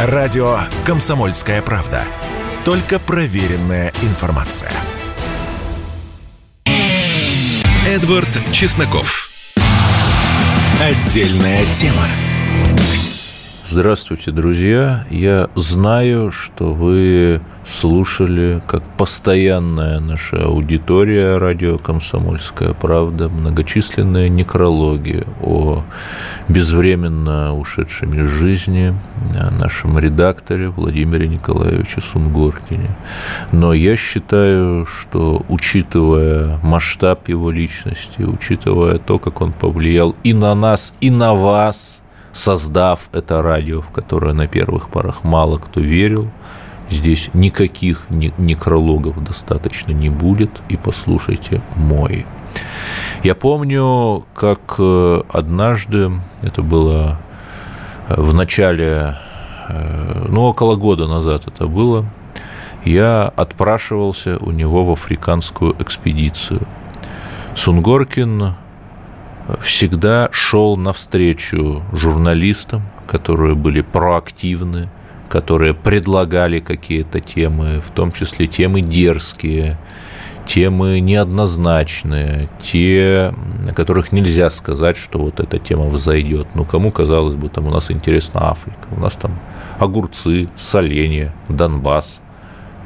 Радио «Комсомольская правда». Только проверенная информация. Эдвард Чесноков. Отдельная тема. Здравствуйте, друзья. Я знаю, что вы слушали, как постоянная наша аудитория радио «Комсомольская правда», многочисленные некрологи о безвременно ушедшем из жизни нашем редакторе Владимире Николаевиче Сунгоркине. Но я считаю, что, учитывая масштаб его личности, учитывая то, как он повлиял и на нас, и на вас – создав это радио, в которое на первых порах мало кто верил. Здесь никаких некрологов достаточно не будет, и послушайте мой. Я помню, как э, однажды, это было э, в начале, э, ну, около года назад это было, я отпрашивался у него в африканскую экспедицию. Сунгоркин всегда шел навстречу журналистам, которые были проактивны, которые предлагали какие-то темы, в том числе темы дерзкие, темы неоднозначные, те, на которых нельзя сказать, что вот эта тема взойдет. Ну, кому, казалось бы, там у нас интересна Африка, у нас там огурцы, соленья, Донбасс.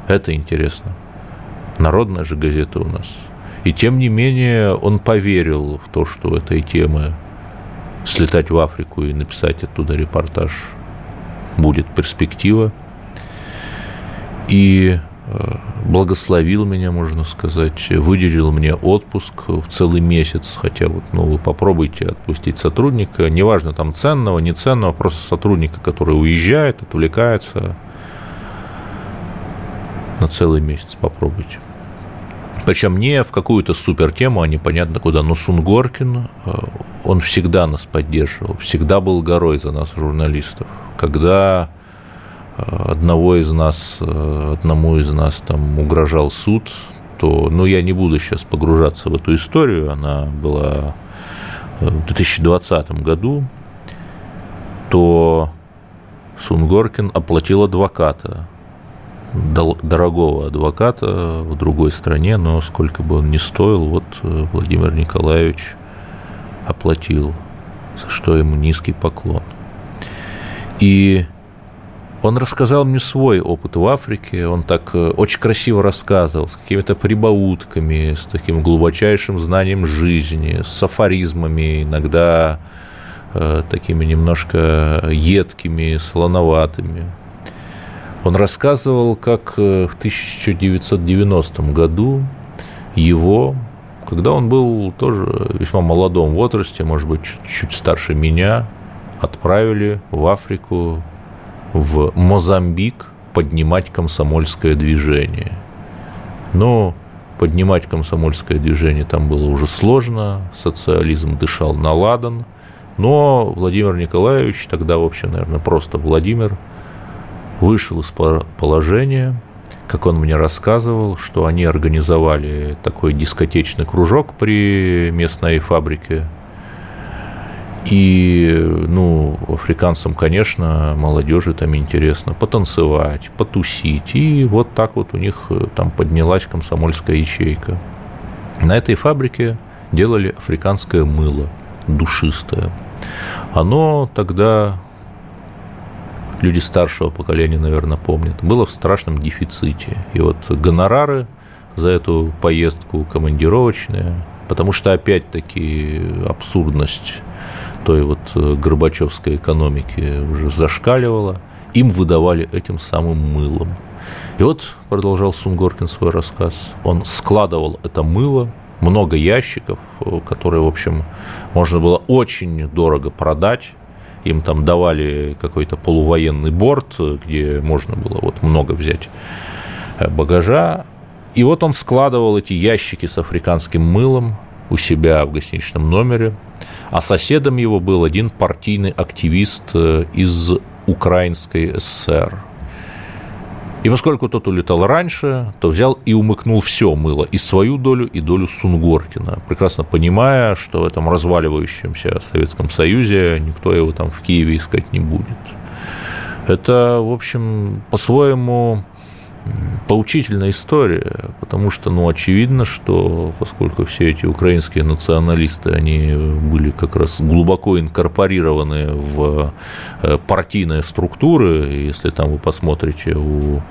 Это интересно. Народная же газета у нас – и тем не менее он поверил в то, что этой темы слетать в Африку и написать оттуда репортаж будет перспектива. И э, благословил меня, можно сказать, выделил мне отпуск в целый месяц, хотя вот, ну, вы попробуйте отпустить сотрудника, неважно, там, ценного, не ценного, просто сотрудника, который уезжает, отвлекается, на целый месяц попробуйте. Причем не в какую-то супер тему, а непонятно куда. Но Сунгоркин, э, он всегда нас поддерживал, всегда был горой за нас, журналистов. Когда одного из нас, э, одному из нас там угрожал суд, то, ну, я не буду сейчас погружаться в эту историю, она была в 2020 году, то Сунгоркин оплатил адвоката дорогого адвоката в другой стране, но сколько бы он ни стоил, вот э, Владимир Николаевич оплатил, за что ему низкий поклон. И он рассказал мне свой опыт в Африке, он так э, очень красиво рассказывал, с какими-то прибаутками, с таким глубочайшим знанием жизни, с афоризмами, иногда э, такими немножко едкими, слоноватыми. Он рассказывал, как э, в 1990 году его, когда он был тоже весьма молодом возрасте, может быть, чуть, чуть старше меня, отправили в Африку, в Мозамбик поднимать комсомольское движение. Но поднимать комсомольское движение там было уже сложно, социализм дышал на ладан, но Владимир Николаевич, тогда, в общем, наверное, просто Владимир – вышел из положения, как он мне рассказывал, что они организовали такой дискотечный кружок при местной фабрике. И, ну, африканцам, конечно, молодежи там интересно потанцевать, потусить. И вот так вот у них э, там поднялась комсомольская ячейка. На этой фабрике делали африканское мыло, душистое. Оно тогда люди старшего поколения, наверное, помнят, было в страшном дефиците. И вот гонорары за эту поездку командировочные, потому что, опять-таки, абсурдность той вот э, Горбачевской экономики уже зашкаливала, им выдавали этим самым мылом. И вот, продолжал Сунгоркин свой рассказ, он складывал это мыло, много ящиков, э, которые, в общем, можно было очень дорого продать, им там давали какой-то полувоенный борт, где можно было вот много взять э, багажа. И вот он складывал эти ящики с африканским мылом у себя в гостиничном номере, а соседом его был один партийный активист э, из Украинской ССР – и поскольку тот улетал раньше, то взял и умыкнул все мыло, и свою долю, и долю Сунгоркина, прекрасно понимая, что в этом разваливающемся Советском Союзе никто его там в Киеве искать не будет. Это, в общем, по-своему поучительная история, потому что, ну, очевидно, что поскольку все эти украинские националисты, они были как раз глубоко инкорпорированы в э, партийные структуры, если там вы посмотрите у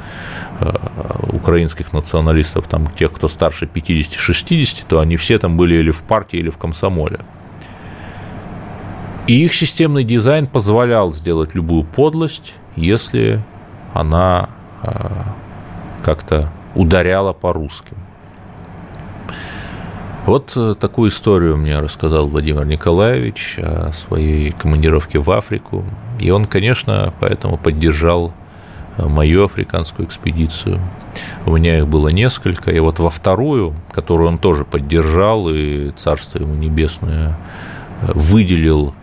э, украинских националистов, там тех, кто старше 50-60, то они все там были или в партии, или в комсомоле. И их системный дизайн позволял сделать любую подлость, если она э, как-то ударяла по русским. Вот э, такую историю мне рассказал Владимир Николаевич о своей командировке в Африку. И он, конечно, поэтому поддержал э, мою африканскую экспедицию. У меня их было несколько. И вот во вторую, которую он тоже поддержал, и Царство ему Небесное э, выделил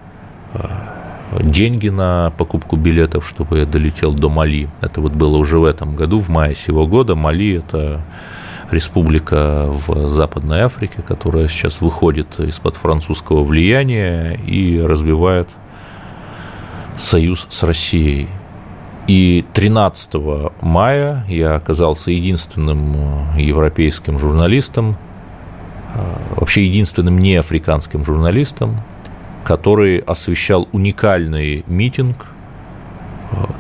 деньги на покупку билетов, чтобы я долетел до Мали. Это вот было уже в этом году, в мае сего года. Мали – это республика в Западной Африке, которая сейчас выходит из-под французского влияния и развивает союз с Россией. И 13 мая я оказался единственным европейским журналистом, вообще единственным неафриканским журналистом, который освещал уникальный митинг.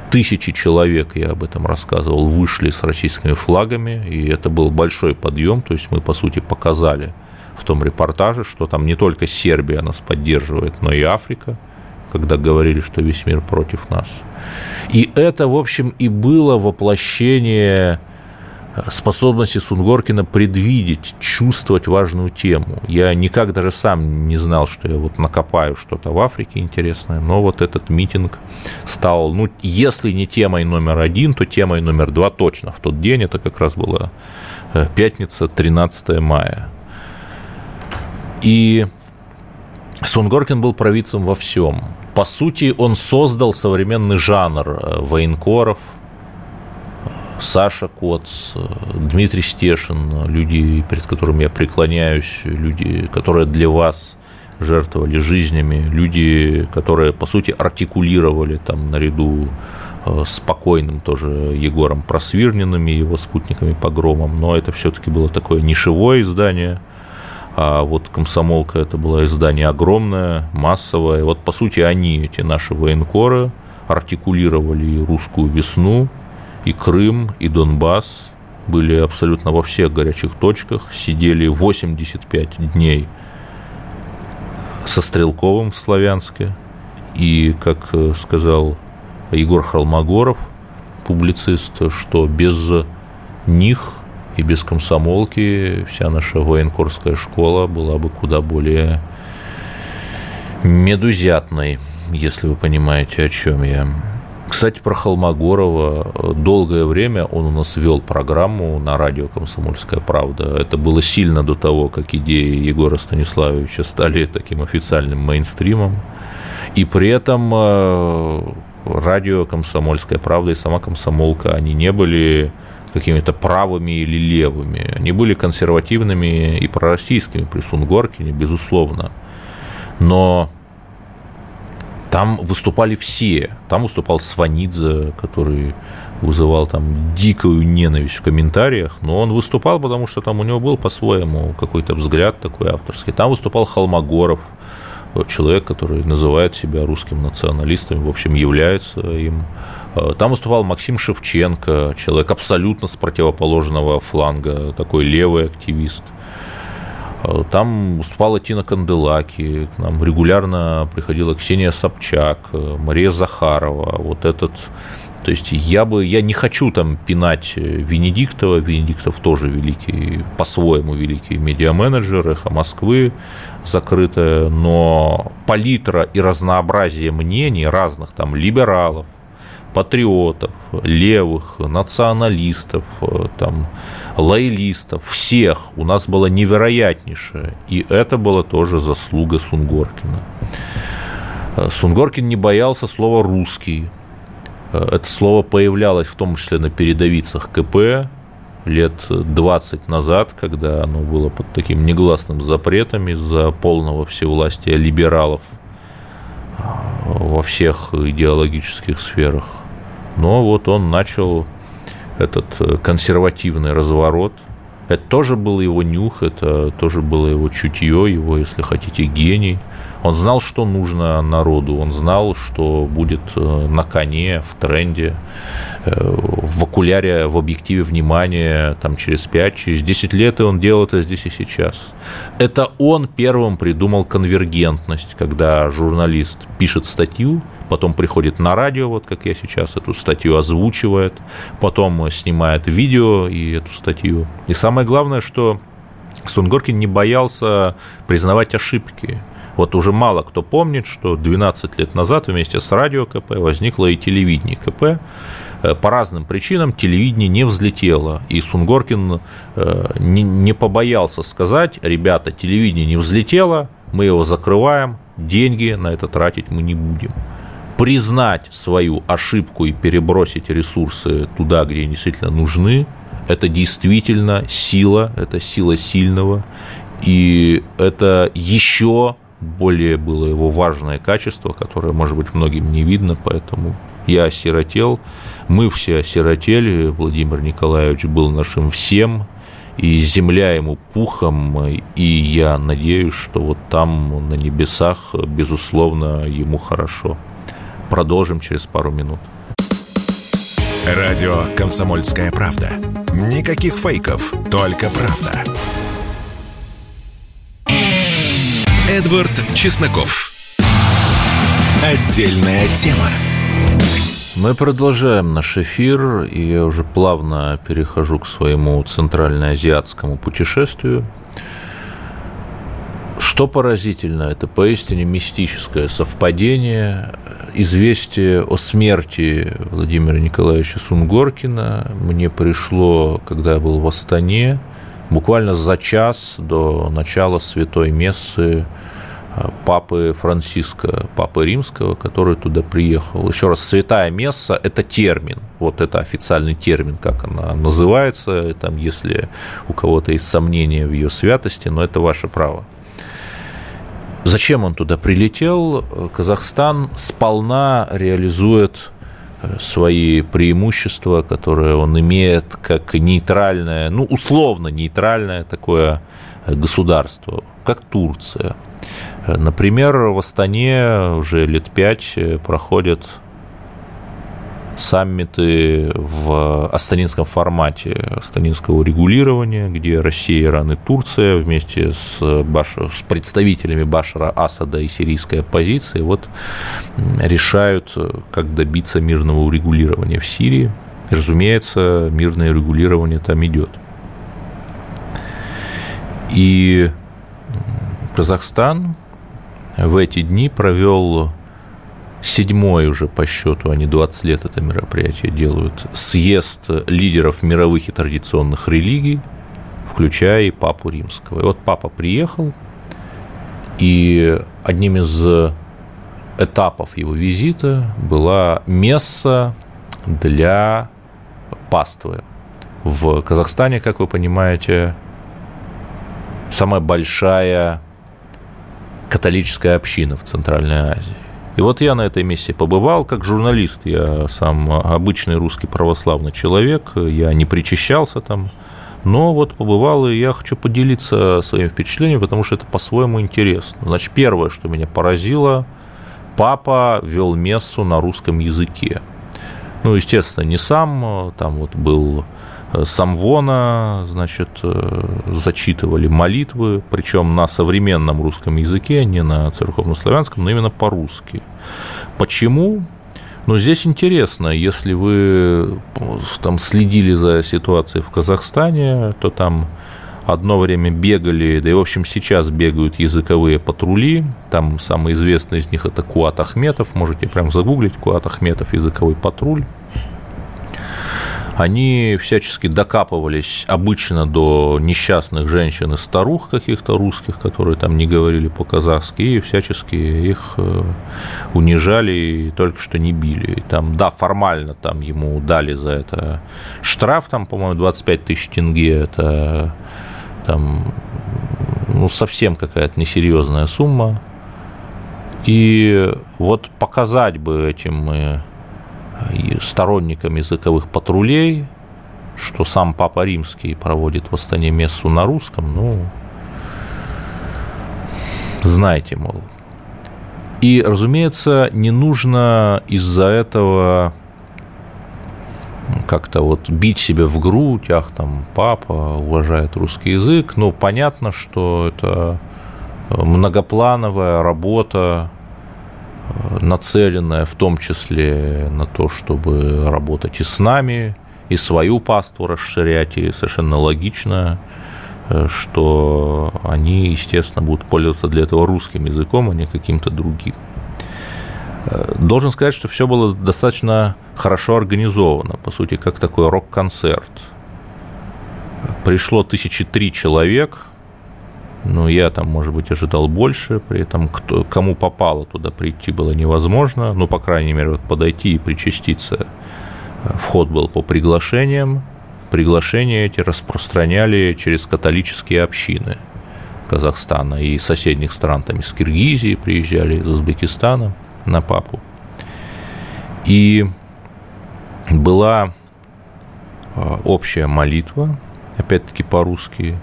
Тысячи человек, я об этом рассказывал, вышли с российскими флагами, и это был большой подъем, то есть мы, по сути, показали в том репортаже, что там не только Сербия нас поддерживает, но и Африка, когда говорили, что весь мир против нас. И это, в общем, и было воплощение способности Сунгоркина предвидеть, чувствовать важную тему. Я никак даже сам не знал, что я вот накопаю что-то в Африке интересное, но вот этот митинг стал, ну, если не темой номер один, то темой номер два точно в тот день. Это как раз была э, пятница, 13 мая. И Сунгоркин был провидцем во всем. По сути, он создал современный жанр э, военкоров – Саша Коц, Дмитрий Стешин, люди, перед которыми я преклоняюсь, люди, которые для вас жертвовали жизнями, люди, которые, по сути, артикулировали там наряду э, спокойным тоже Егором Просвирниным и его спутниками погромом, но это все-таки было такое нишевое издание, а вот «Комсомолка» это было издание огромное, массовое. Вот, по сути, они, эти наши военкоры, артикулировали русскую весну, и Крым, и Донбасс были абсолютно во всех горячих точках, сидели 85 дней со Стрелковым в Славянске, и, как э, сказал Егор Холмогоров, публицист, что без них и без комсомолки вся наша военкорская школа была бы куда более медузятной, если вы понимаете, о чем я. Кстати, про Холмогорова. Долгое время он у нас вел программу на радио «Комсомольская правда». Это было сильно до того, как идеи Егора Станиславовича стали таким официальным мейнстримом. И при этом э, радио «Комсомольская правда» и сама «Комсомолка», они не были какими-то правыми или левыми. Они были консервативными и пророссийскими при Сунгоркине, безусловно. Но там выступали все. Там выступал Сванидзе, который вызывал там дикую ненависть в комментариях, но он выступал, потому что там у него был по-своему какой-то взгляд такой авторский. Там выступал Холмогоров, человек, который называет себя русским националистом, в общем, является им. Там выступал Максим Шевченко, человек абсолютно с противоположного фланга, такой левый активист – Э, там выступала Тина Канделаки, к нам регулярно приходила Ксения Собчак, э, Мария Захарова, вот этот то есть я бы, я не хочу там пинать Венедиктова, Венедиктов тоже великий, по-своему великий медиаменеджер, эхо Москвы закрытая, но палитра и разнообразие мнений разных там либералов, патриотов, левых, националистов, э, там, лоялистов, всех у нас было невероятнейшее. И это была тоже заслуга Сунгоркина. Э, Сунгоркин не боялся слова «русский». Э, это слово появлялось в том числе на передовицах КП лет 20 назад, когда оно было под таким негласным запретом из-за полного всевластия либералов во всех идеологических сферах. Но вот он начал этот э, консервативный разворот. Это тоже был его нюх, это тоже было его чутье, его, если хотите, гений. Он знал, что нужно народу, он знал, что будет э, на коне, в тренде, э, в окуляре, в объективе внимания там, через 5, через 10 лет, и он делал это здесь и сейчас. Это он первым придумал конвергентность, когда журналист пишет статью, потом приходит на радио, вот как я сейчас эту статью озвучивает, потом снимает видео и эту статью. И самое главное, что Сунгоркин не боялся признавать ошибки. Вот уже мало кто помнит, что 12 лет назад вместе с радио КП возникло и телевидение КП. Э, по разным причинам телевидение не взлетело, и Сунгоркин э, не побоялся сказать, ребята, телевидение не взлетело, мы его закрываем, деньги на это тратить мы не будем признать свою ошибку и перебросить ресурсы туда, где они действительно нужны, это действительно сила, это сила сильного, и это еще более было его важное качество, которое, может быть, многим не видно, поэтому я осиротел, мы все осиротели, Владимир Николаевич был нашим всем, и земля ему пухом, и я надеюсь, что вот там, на небесах, безусловно, ему хорошо. Продолжим через пару минут. Радио «Комсомольская правда». Никаких фейков, только правда. Эдвард Чесноков. Отдельная тема. Мы продолжаем наш эфир, и я уже плавно перехожу к своему центральноазиатскому путешествию – что поразительно, это поистине мистическое совпадение. Известие о смерти Владимира Николаевича Сунгоркина мне пришло, когда я был в Астане, буквально за час до начала святой мессы а, папы Франциска, папы римского, который туда приехал. Еще раз, святая месса – это термин, вот это официальный термин, как она называется, там, если у кого-то есть сомнения в ее святости, но это ваше право. Зачем он туда прилетел? Казахстан сполна реализует э, свои преимущества, которые он имеет как нейтральное, ну, условно нейтральное такое государство, как Турция. Например, в Астане уже лет пять проходят саммиты в астанинском формате астанинского регулирования, где Россия, Иран и Турция вместе с, Башар, с представителями Башара Асада и сирийской оппозиции вот решают, как добиться мирного урегулирования в Сирии. Разумеется, мирное регулирование там идет. И Казахстан в эти дни провел седьмой уже по счету, они 20 лет это мероприятие делают, съезд лидеров мировых и традиционных религий, включая и Папу Римского. И вот Папа приехал, и одним из этапов его визита была месса для паствы. В Казахстане, как вы понимаете, самая большая католическая община в Центральной Азии. И вот я на этой миссии побывал как журналист. Я сам обычный русский православный человек, я не причащался там, но вот побывал, и я хочу поделиться своими впечатлениями, потому что это по-своему интересно. Значит, первое, что меня поразило, папа вел мессу на русском языке. Ну, естественно, не сам, там вот был Э, самвона, значит, э, зачитывали молитвы, причем на современном русском языке, не на церковнославянском, но именно по-русски. Почему? Но здесь интересно, если вы э, там следили за ситуацией в Казахстане, то там одно время бегали, да и, в общем, сейчас бегают языковые патрули. Там самый известный из них это Куат Ахметов. Можете прям загуглить Куат Ахметов языковой патруль они всячески докапывались обычно до несчастных женщин и старух каких-то русских, которые там не говорили по-казахски, и всячески их э, унижали и только что не били. И там, да, формально там ему дали за это штраф, там, по-моему, 25 тысяч тенге, это там ну, совсем какая-то несерьезная сумма. И вот показать бы этим сторонником языковых патрулей, что сам Папа Римский проводит в Астане мессу на русском, ну, знаете, мол. И, разумеется, не нужно из-за этого как-то вот бить себе в грудь, ах, там, папа уважает русский язык. Ну, понятно, что это многоплановая работа, нацеленная в том числе на то, чтобы работать и с нами, и свою паству расширять, и совершенно логично, э, что они, естественно, будут пользоваться для этого русским языком, а не каким-то другим. Э, должен сказать, что все было достаточно хорошо организовано, по сути, как такой рок-концерт. Пришло тысячи три человек, ну, я там, может быть, ожидал больше, при этом кто, кому попало туда прийти было невозможно, ну, по крайней мере, вот подойти и причаститься – Вход был по приглашениям. Приглашения эти распространяли через католические общины Казахстана и соседних стран, там из Киргизии приезжали, из Узбекистана на папу. И была а, общая молитва, опять-таки по-русски.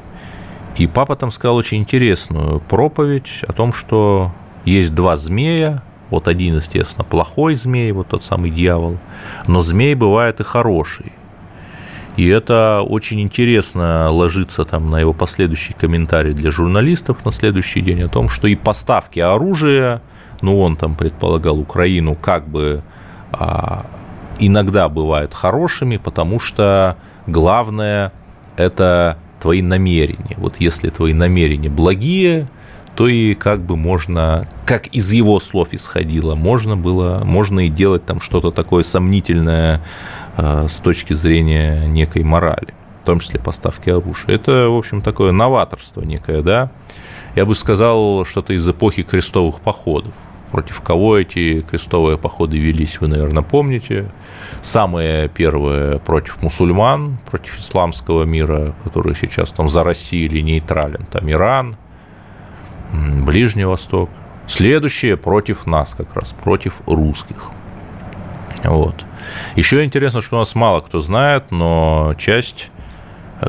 И папа там сказал очень интересную проповедь о том, что есть два змея, вот один, естественно, плохой змей, вот тот самый дьявол, но змей бывает и хороший. И это очень интересно ложится там на его последующий комментарий для журналистов на следующий день о том, что и поставки оружия, ну он там предполагал Украину, как бы а, иногда бывают хорошими, потому что главное это твои намерения. Вот если твои намерения благие, то и как бы можно, как из его слов исходило, можно было, можно и делать там что-то такое сомнительное э, с точки зрения некой морали, в том числе поставки оружия. Это, в общем, такое новаторство некое, да. Я бы сказал, что-то из эпохи крестовых походов. Против кого эти крестовые походы велись, вы, наверное, помните. Самые первые против мусульман, против исламского мира, который сейчас там за Россию или нейтрален. Там Иран, Ближний Восток. Следующее против нас как раз, против русских. Вот. Еще интересно, что у нас мало кто знает, но часть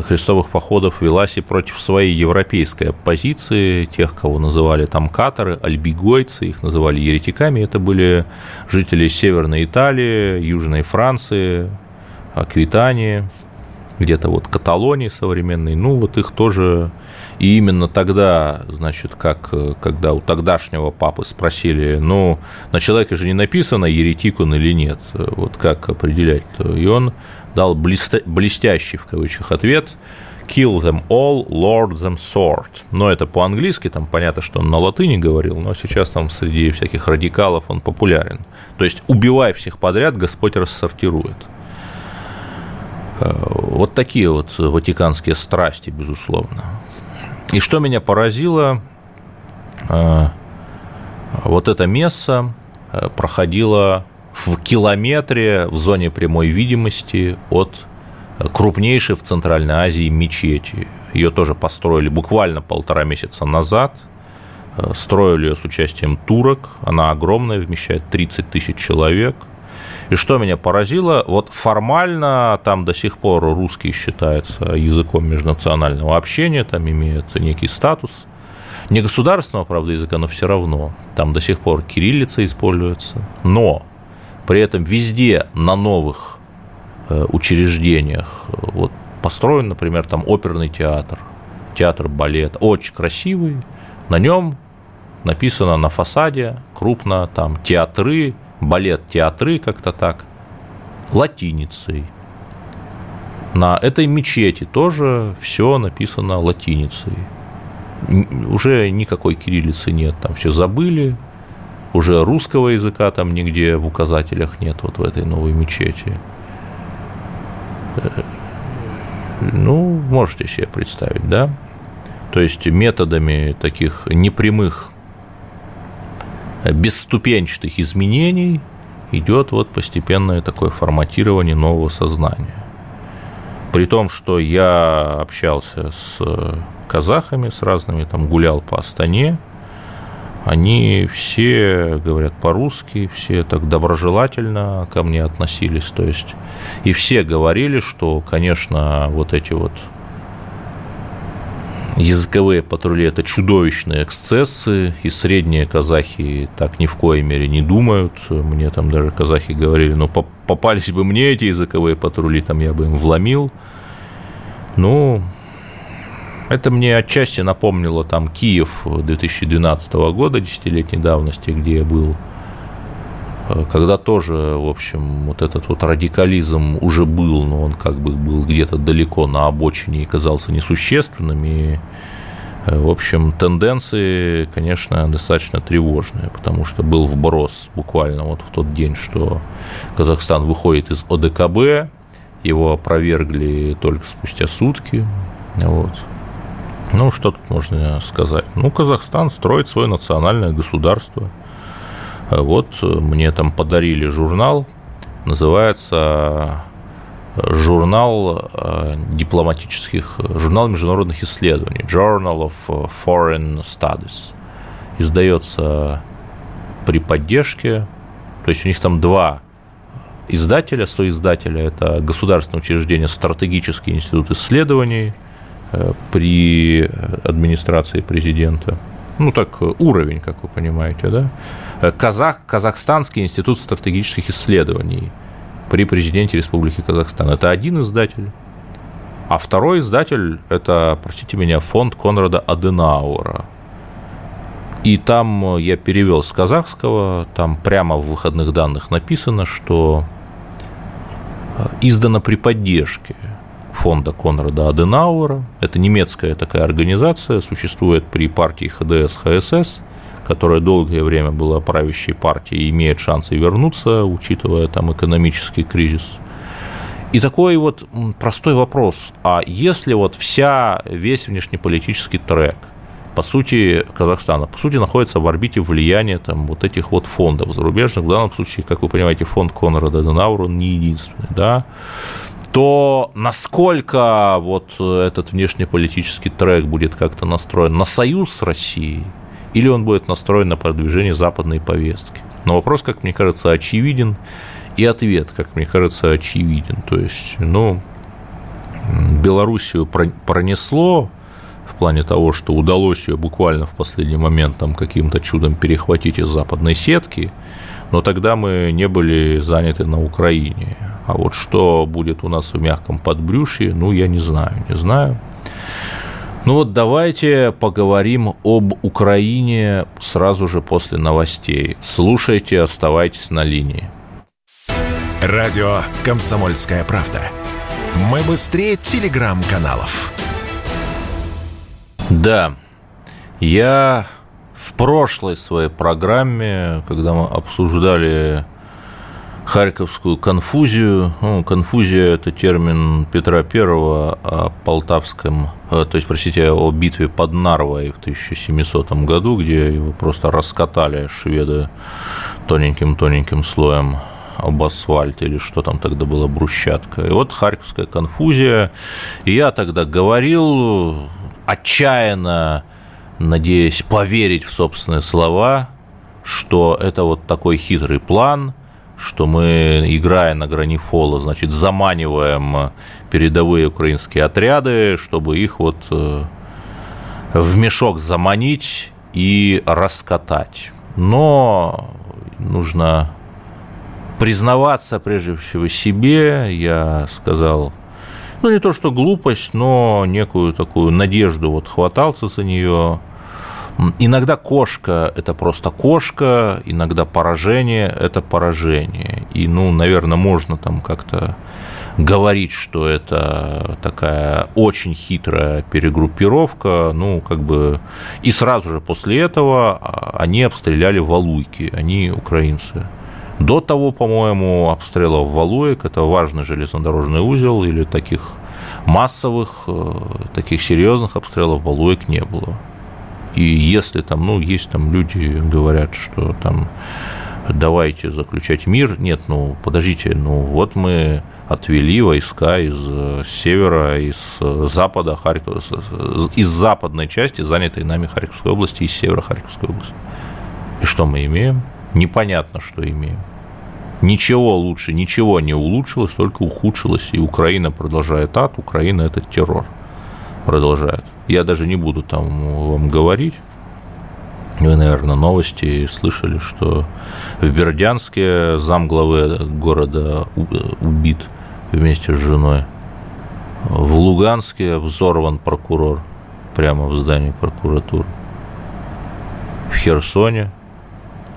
крестовых походов велась и против своей европейской оппозиции, тех, кого называли там каторы, альбигойцы, их называли еретиками. Это были жители Северной Италии, Южной Франции, Аквитании, где-то вот Каталонии современной. Ну, вот их тоже и именно тогда, значит, как, когда у тогдашнего папы спросили, ну, на человеке же не написано, еретик он или нет, вот как определять -то? И он дал блестящий, в кавычках, ответ, kill them all, lord them sword. Но это по-английски, там понятно, что он на латыни говорил, но сейчас там среди всяких радикалов он популярен. То есть убивай всех подряд, Господь рассортирует. Э, вот такие вот ватиканские страсти, безусловно. И что меня поразило, э, вот это место э, проходило в километре в зоне прямой видимости от крупнейшей в Центральной Азии мечети. Ее тоже построили буквально полтора месяца назад. Э, строили ее с участием турок. Она огромная, вмещает 30 тысяч человек – и что меня поразило, вот формально там до сих пор русский считается языком межнационального общения, там имеет некий статус. Не государственного, правда, языка, но все равно. Там до сих пор кириллица используется. Но при этом везде на новых э, учреждениях вот построен, например, там оперный театр, театр балет, очень красивый. На нем написано на фасаде крупно там театры, балет, театры, как-то так, латиницей. На этой мечети тоже все написано латиницей. Уже никакой кириллицы нет, там все забыли, уже русского языка там нигде в указателях нет вот в этой новой мечети. Э, ну, можете себе представить, да? То есть методами таких непрямых бесступенчатых изменений идет вот постепенное такое форматирование нового сознания. При том, что я общался с казахами, с разными, там гулял по Астане, они все говорят по-русски, все так доброжелательно ко мне относились, то есть и все говорили, что, конечно, вот эти вот языковые патрули – это чудовищные эксцессы, и средние казахи так ни в коей мере не думают. Мне там даже казахи говорили, ну, попались бы мне эти языковые патрули, там я бы им вломил. Ну, это мне отчасти напомнило там Киев 2012 года, десятилетней давности, где я был, когда тоже, в общем, вот этот вот радикализм уже был, но он как бы был где-то далеко на обочине и казался несущественным, и, э, в общем, тенденции, конечно, достаточно тревожные, потому что был вброс буквально вот в тот день, что Казахстан выходит из ОДКБ, его опровергли только спустя сутки, вот. Ну, что тут можно сказать? Ну, Казахстан строит свое национальное государство. Вот э, мне там подарили журнал, называется э, журнал э, дипломатических, журнал международных исследований, Journal of Foreign Studies. Издается при поддержке, то есть у них там два издателя, соиздателя, это государственное учреждение «Стратегический институт исследований», при администрации президента. Ну, так, уровень, как вы понимаете, да? Э, Казах, Казахстанский институт стратегических исследований при президенте Республики Казахстан. Это один издатель. А второй издатель – это, простите меня, фонд Конрада Аденаура. И там я перевел с казахского, там прямо в выходных данных написано, что э, издано при поддержке фонда Конрада Аденауэра. Это немецкая такая организация, существует при партии ХДС-ХСС, которая долгое время была правящей партией и имеет шансы вернуться, учитывая там экономический кризис. И такой вот простой вопрос. А если вот вся, весь внешнеполитический трек, по сути, Казахстана, по сути, находится в орбите влияния там, вот этих вот фондов зарубежных, в данном случае, как вы понимаете, фонд Конрада Денаура, не единственный, да, то насколько вот этот внешнеполитический трек будет как-то настроен на союз с Россией, или он будет настроен на продвижение западной повестки. Но вопрос, как мне кажется, очевиден, и ответ, как мне кажется, очевиден. То есть, ну, Белоруссию пронесло в плане того, что удалось ее буквально в последний момент там каким-то чудом перехватить из западной сетки, но тогда мы не были заняты на Украине. А вот что будет у нас в мягком подбрюшье, ну, я не знаю, не знаю. Ну вот давайте поговорим об Украине сразу же после новостей. Слушайте, оставайтесь на линии. Радио «Комсомольская правда». Мы быстрее телеграм-каналов. Да, я в прошлой своей программе, когда мы обсуждали Харьковскую конфузию. Ну, конфузия – это термин Петра Первого о Полтавском, э, то есть, простите, о битве под Нарвой в 1700 году, где его просто раскатали шведы тоненьким-тоненьким слоем об асфальте или что там тогда было, брусчатка. И вот Харьковская конфузия. И я тогда говорил, отчаянно надеясь поверить в собственные слова, что это вот такой хитрый план – что мы, играя на грани фола, значит, заманиваем передовые украинские отряды, чтобы их вот э, в мешок заманить и раскатать. Но нужно признаваться прежде всего себе, я сказал, ну не то что глупость, но некую такую надежду, вот хватался за нее, Иногда кошка – это просто кошка, иногда поражение – это поражение. И, ну, наверное, можно там как-то говорить, что это такая очень хитрая перегруппировка, ну, как бы, и сразу же после этого а, они обстреляли Валуйки, они украинцы. До того, по-моему, обстрелов Валуек, это важный железнодорожный узел, или таких массовых, э, таких серьезных обстрелов Валуек не было. И если там, ну, есть там люди говорят, что там давайте заключать мир. Нет, ну, подождите, ну, вот мы отвели войска из э, севера, из э, запада Харькова, из западной части, занятой нами Харьковской области, из севера Харьковской области. И что мы имеем? Непонятно, что имеем. Ничего лучше, ничего не улучшилось, только ухудшилось. И Украина продолжает ад, Украина – это террор. Продолжает. Я даже не буду там вам говорить. Вы, наверное, новости слышали, что в Бердянске замглавы города убит вместе с женой. В Луганске взорван прокурор прямо в здании прокуратуры. В Херсоне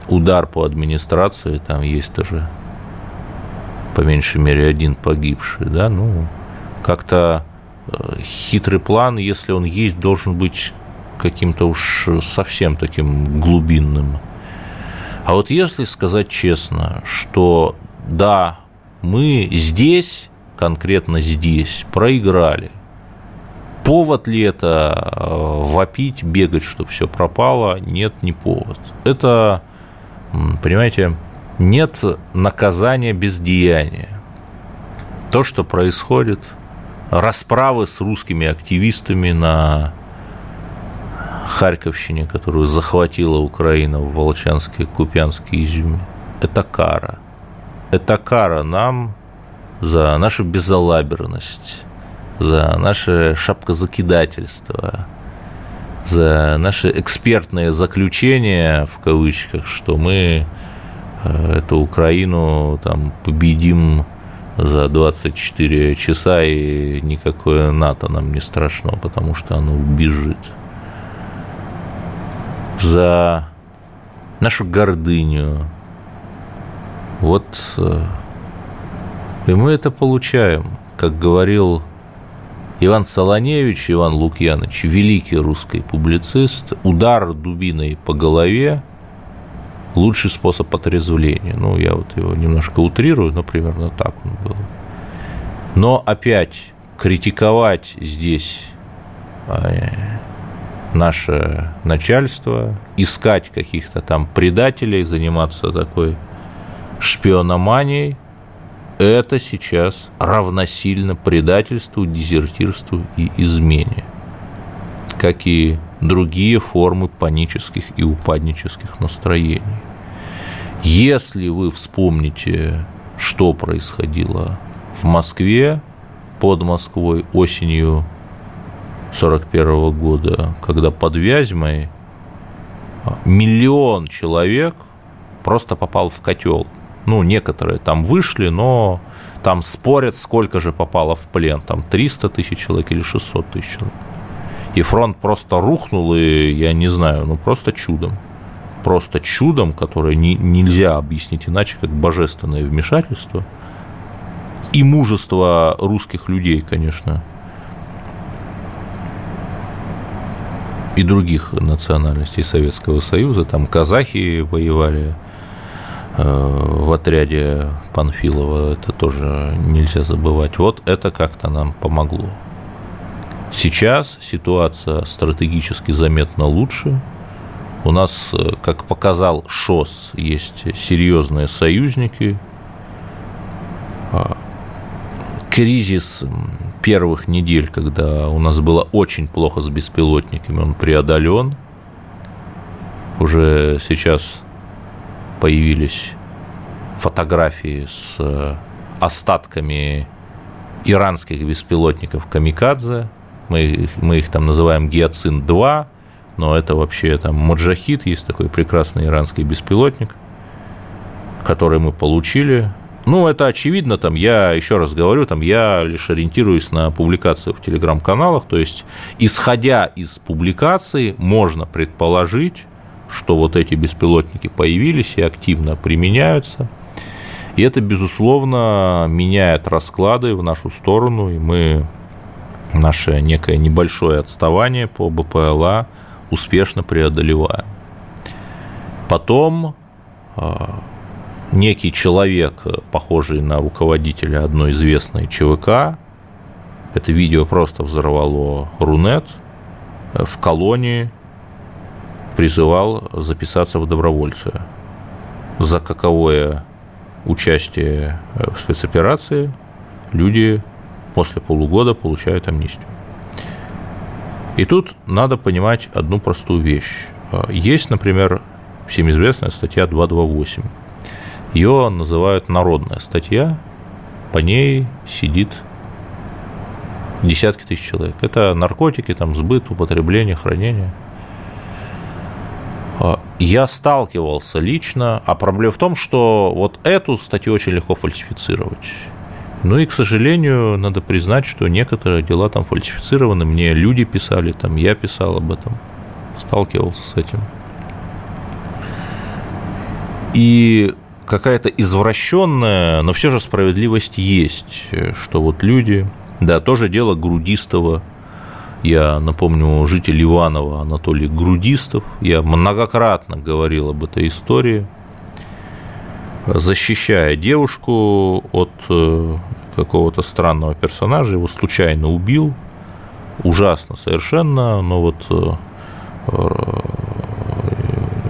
удар по администрации, там есть тоже по меньшей мере один погибший, да, ну, как-то хитрый план, если он есть, должен быть каким-то уж совсем таким глубинным. А вот если сказать честно, что да, мы здесь, конкретно здесь, проиграли, повод ли это э, вопить, бегать, чтобы все пропало? Нет, не повод. Это Понимаете, нет наказания без деяния. То, что происходит, расправы с русскими активистами на Харьковщине, которую захватила Украина в Волчанске, Купянске, Изюме, это кара. Это кара нам за нашу безалаберность, за наше шапкозакидательство, за наши экспертные заключения, в кавычках, что мы э, эту Украину там победим за 24 часа, и никакое НАТО нам не страшно, потому что оно убежит. За нашу гордыню. Вот э, и мы это получаем, как говорил Иван Солоневич, Иван Лукьянович, великий русский публицист, удар дубиной по голове – лучший способ отрезвления. Ну, я вот его немножко утрирую, но примерно так он был. Но опять критиковать здесь э, наше начальство, искать каких-то там предателей, заниматься такой шпиономанией – это сейчас равносильно предательству, дезертирству и измене, как и другие формы панических и упаднических настроений. Если вы вспомните, что происходило в Москве под Москвой осенью 1941 года, когда под Вязьмой миллион человек просто попал в котел – ну, некоторые там вышли, но там спорят, сколько же попало в плен, там 300 тысяч человек или 600 тысяч человек. И фронт просто рухнул, и я не знаю, ну просто чудом. Просто чудом, которое не, нельзя объяснить иначе, как божественное вмешательство. И мужество русских людей, конечно. И других национальностей Советского Союза. Там казахи воевали, Э, в отряде Панфилова, это тоже нельзя забывать. Вот это как-то нам помогло. Сейчас ситуация стратегически заметно лучше. У нас, э, как показал ШОС, есть серьезные союзники. А, кризис первых недель, когда у нас было очень плохо с беспилотниками, он преодолен. Уже сейчас появились фотографии с э, остатками иранских беспилотников «Камикадзе». Мы мы их там называем «Гиацин-2», но это вообще там «Моджахид», есть такой прекрасный иранский беспилотник, который мы получили. Ну, это очевидно, там, я еще раз говорю, там, я лишь ориентируюсь на публикации в телеграм-каналах, то есть, исходя из публикации, можно предположить, что вот эти беспилотники появились и активно применяются. И это, безусловно, меняет расклады в нашу сторону, и мы наше некое небольшое отставание по БПЛА успешно преодолеваем. Потом а, некий человек, похожий на руководителя одной известной ЧВК, это видео просто взорвало Рунет в колонии призывал записаться в добровольцы. За каковое участие в спецоперации люди после полугода получают амнистию. И тут надо понимать одну простую вещь. Есть, например, всем известная статья 228. Ее называют народная статья, по ней сидит десятки тысяч человек. Это наркотики, там, сбыт, употребление, хранение. А, я сталкивался лично, а проблема в том, что вот эту статью очень легко фальсифицировать. Ну и, к сожалению, надо признать, что некоторые дела там фальсифицированы. Мне люди писали, там я писал об этом, сталкивался с этим. И какая-то извращенная, но все же справедливость есть, что вот люди, да, тоже дело Грудистого, я напомню, житель Иванова Анатолий Грудистов, я многократно говорил об этой истории, защищая девушку от э, какого-то странного персонажа, его случайно убил, ужасно совершенно, но вот э,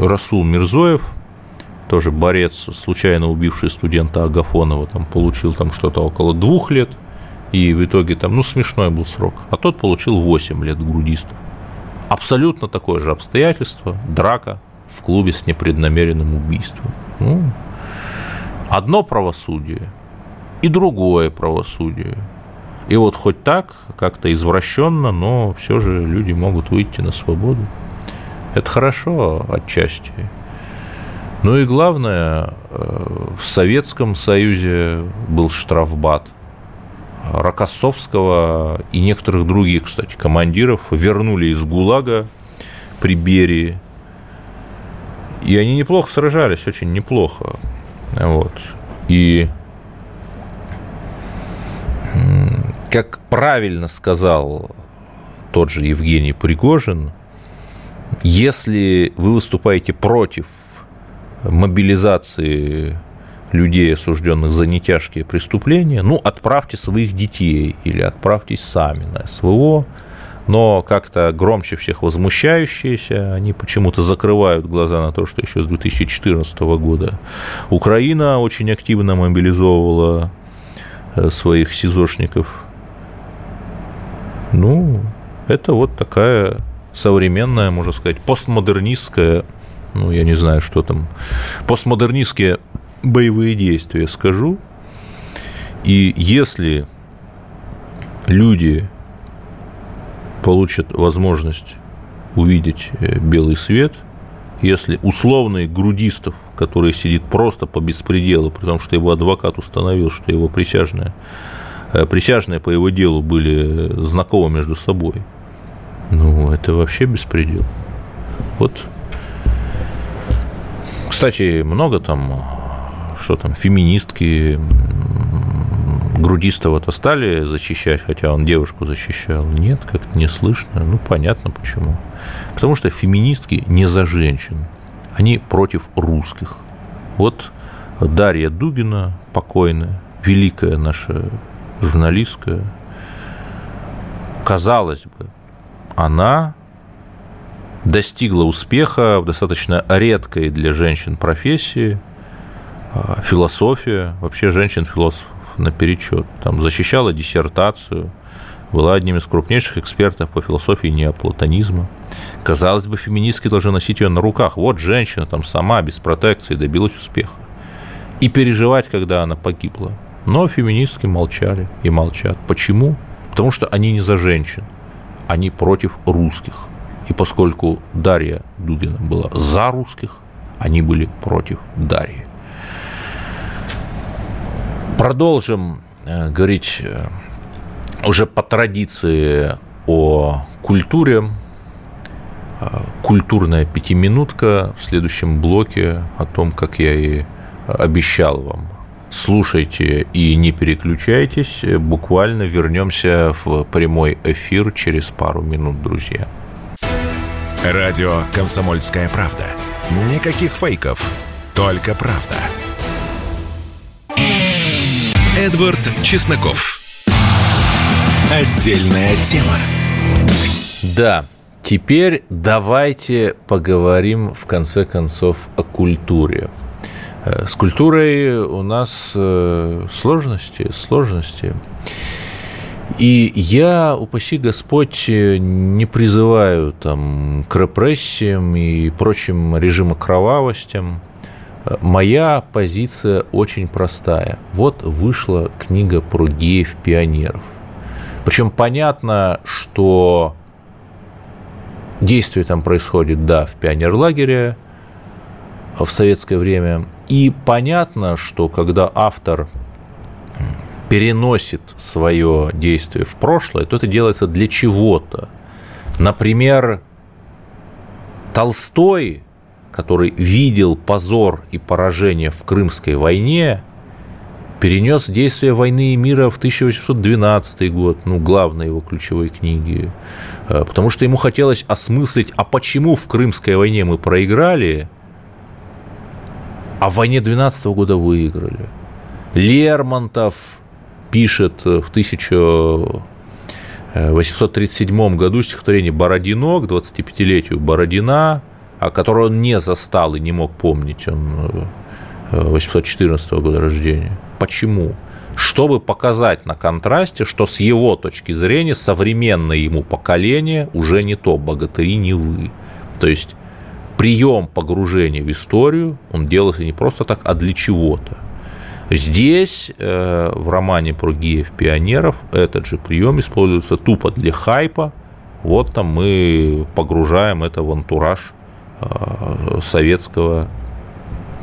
Расул Мирзоев, тоже борец, случайно убивший студента Агафонова, там получил там что-то около двух лет, и в итоге там, ну, смешной был срок, а тот получил 8 лет грудиста. Абсолютно такое же обстоятельство, драка в клубе с непреднамеренным убийством. Ну, одно правосудие и другое правосудие. И вот хоть так, как-то извращенно, но все же люди могут выйти на свободу. Это хорошо отчасти. Ну и главное, э, в Советском Союзе был штрафбат. Рокоссовского и некоторых других, кстати, командиров вернули из ГУЛАГа при Берии. И они неплохо сражались, очень неплохо. Вот. И как правильно сказал тот же Евгений Пригожин, если вы выступаете против мобилизации людей, осужденных за нетяжкие преступления, ну, отправьте своих детей или отправьтесь сами на СВО, но как-то громче всех возмущающиеся, они почему-то закрывают глаза на то, что еще с 2014 года Украина очень активно мобилизовывала э, своих СИЗОшников. Ну, это вот такая современная, можно сказать, постмодернистская, ну, я не знаю, что там, постмодернистские боевые действия, скажу. И если люди получат возможность увидеть э, белый свет, если условный грудистов, который сидит просто по беспределу, потому что его адвокат установил, что его присяжные, э, присяжные по его делу были знакомы между собой, ну, это вообще беспредел. Вот. Кстати, много там, что там, феминистки, Грудистого-то стали защищать, хотя он девушку защищал. Нет, как-то не слышно. Ну, понятно почему. Потому что феминистки не за женщин. Они против русских. Вот Дарья Дугина, покойная, великая наша журналистка, казалось бы, она достигла успеха в достаточно редкой для женщин профессии, а, философия, вообще женщин-философов наперечет. Там защищала диссертацию, была одним из крупнейших экспертов по философии неоплатонизма. Казалось бы, феминистки должны носить ее на руках. Вот женщина там сама, без протекции, добилась успеха. И переживать, когда она погибла. Но феминистки молчали и молчат. Почему? Потому что они не за женщин, они против русских. И поскольку Дарья Дугина была за русских, они были против Дарьи. Продолжим э, говорить э, уже по традиции о культуре. Э, культурная пятиминутка в следующем блоке о том, как я и обещал вам. Слушайте и не переключайтесь. Буквально вернемся в прямой эфир через пару минут, друзья. Радио «Комсомольская правда». Никаких фейков, только правда. Эдвард Чесноков. Отдельная тема. Да, теперь давайте поговорим в конце концов о культуре. Э, с культурой у нас э, сложности, сложности. И я, упаси Господь, не призываю там, к репрессиям и прочим режима кровавостям. Моя позиция очень простая. Вот вышла книга про геев-пионеров. Причем понятно, что действие там происходит, да, в пионерлагере в советское время. И понятно, что когда автор переносит свое действие в прошлое, то это делается для чего-то. Например, Толстой, который видел позор и поражение в Крымской войне, перенес действие войны и мира в 1812 год, ну, главной его ключевой книги, э, потому что ему хотелось осмыслить, а почему в Крымской войне мы проиграли, а в войне 12 года выиграли. Лермонтов, пишет в 1837 году стихотворение «Бородино» к 25-летию Бородина, о которой он не застал и не мог помнить, он 814 э, года рождения. Почему? Чтобы показать на контрасте, что с его точки зрения современное ему поколение уже не то, богатыри не вы. То есть прием погружения в историю, он делался не просто так, а для чего-то. Здесь, э, в романе про геев-пионеров, этот же прием используется тупо для хайпа. Вот там мы погружаем это в антураж э, советского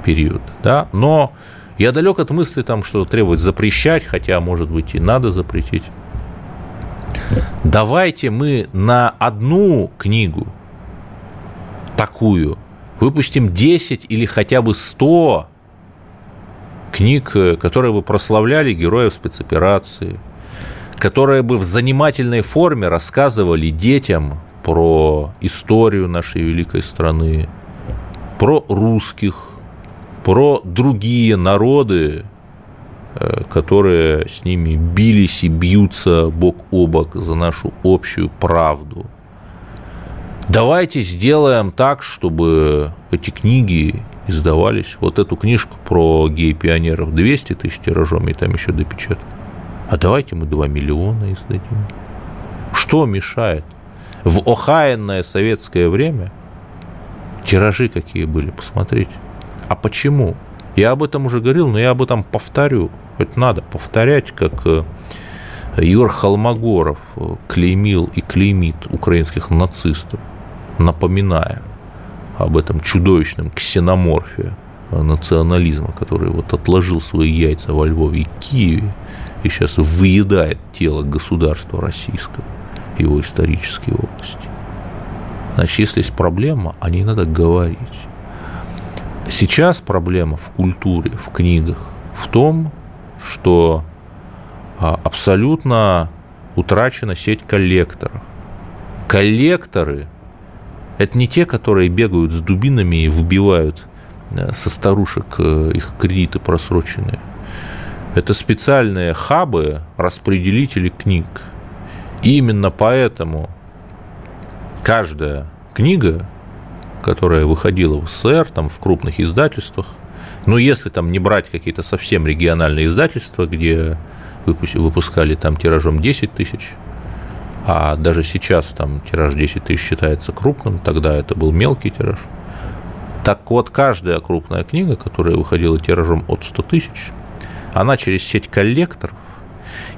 периода. Да? Но я далек от мысли, там, что требовать запрещать, хотя, может быть, и надо запретить. Давайте мы на одну книгу такую выпустим 10 или хотя бы 100 книг, э, которые бы прославляли героев спецоперации, которые бы в занимательной форме рассказывали детям про историю нашей великой страны, про русских, про другие народы, э, которые с ними бились и бьются бок о бок за нашу общую правду. Давайте сделаем так, чтобы эти книги издавались. Вот эту книжку про гей-пионеров 200 тысяч тиражом, и там еще допечатка. А давайте мы 2 миллиона издадим. Что мешает? В охаянное советское время тиражи какие были, посмотрите. А почему? Я об этом уже говорил, но я об этом повторю. Это надо повторять, как э, Юр Холмогоров э, клеймил и клеймит украинских нацистов, напоминая – об этом чудовищном ксеноморфе национализма, который вот отложил свои яйца во Львове и Киеве и сейчас выедает тело государства российского, его исторические области. Значит, если есть проблема, о ней надо говорить. Сейчас проблема в культуре, в книгах в том, что а, абсолютно утрачена сеть коллекторов. Коллекторы это не те, которые бегают с дубинами и вбивают э, со старушек э, их кредиты просроченные. Это специальные хабы, распределители книг. Именно поэтому каждая книга, которая выходила в СССР, там, в крупных издательствах, ну, если там не брать какие-то совсем региональные издательства, где выпускали там тиражом 10 тысяч, а даже сейчас там тираж 10 тысяч считается крупным, тогда это был мелкий тираж. Так вот, каждая крупная книга, которая выходила тиражом от 100 тысяч, она через сеть коллекторов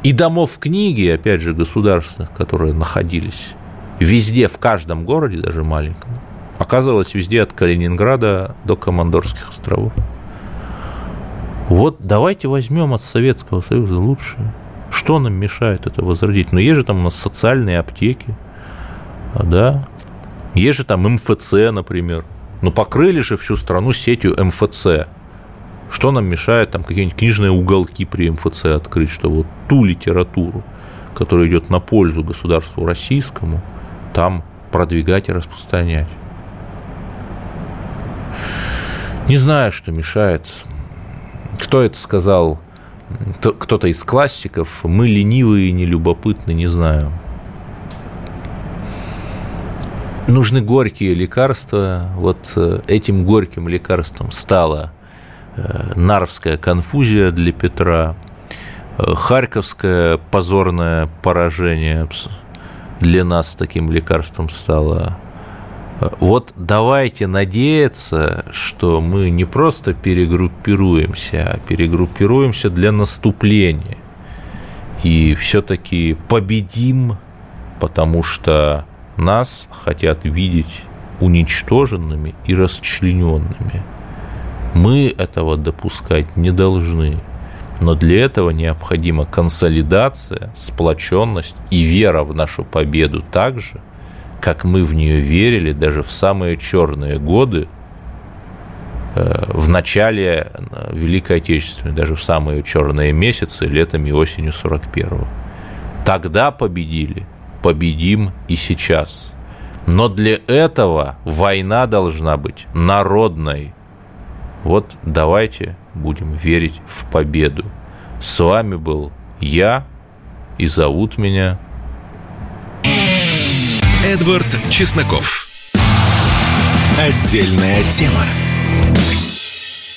и домов книги, опять же, государственных, которые находились везде, в каждом городе, даже маленьком, оказывалась везде от Калининграда до Командорских островов. Вот давайте возьмем от Советского Союза лучшее. Что нам мешает это возродить? Ну, есть же там у нас социальные аптеки, да, есть же там МФЦ, например. Ну, покрыли же всю страну сетью МФЦ. Что нам мешает там какие-нибудь книжные уголки при МФЦ открыть, что вот ту литературу, которая идет на пользу государству российскому, там продвигать и распространять. Не знаю, что мешает. Кто это сказал? кто-то из классиков, мы ленивые и нелюбопытны, не знаю. Нужны горькие лекарства. Вот э, этим горьким лекарством стала э, нарвская конфузия для Петра. Харьковское позорное поражение для нас таким лекарством стало. Вот давайте надеяться, что мы не просто перегруппируемся, а перегруппируемся для наступления. И все-таки победим, потому что нас хотят видеть уничтоженными и расчлененными. Мы этого допускать не должны. Но для этого необходима консолидация, сплоченность и вера в нашу победу так же, как мы в нее верили даже в самые черные годы, э, в начале э, Великой Отечественной, даже в самые черные месяцы, летом и осенью 41-го. Тогда победили, победим и сейчас. Но для этого война должна быть народной. Вот давайте будем верить в победу. С вами был я, и зовут меня Эдвард Чесноков. Отдельная тема.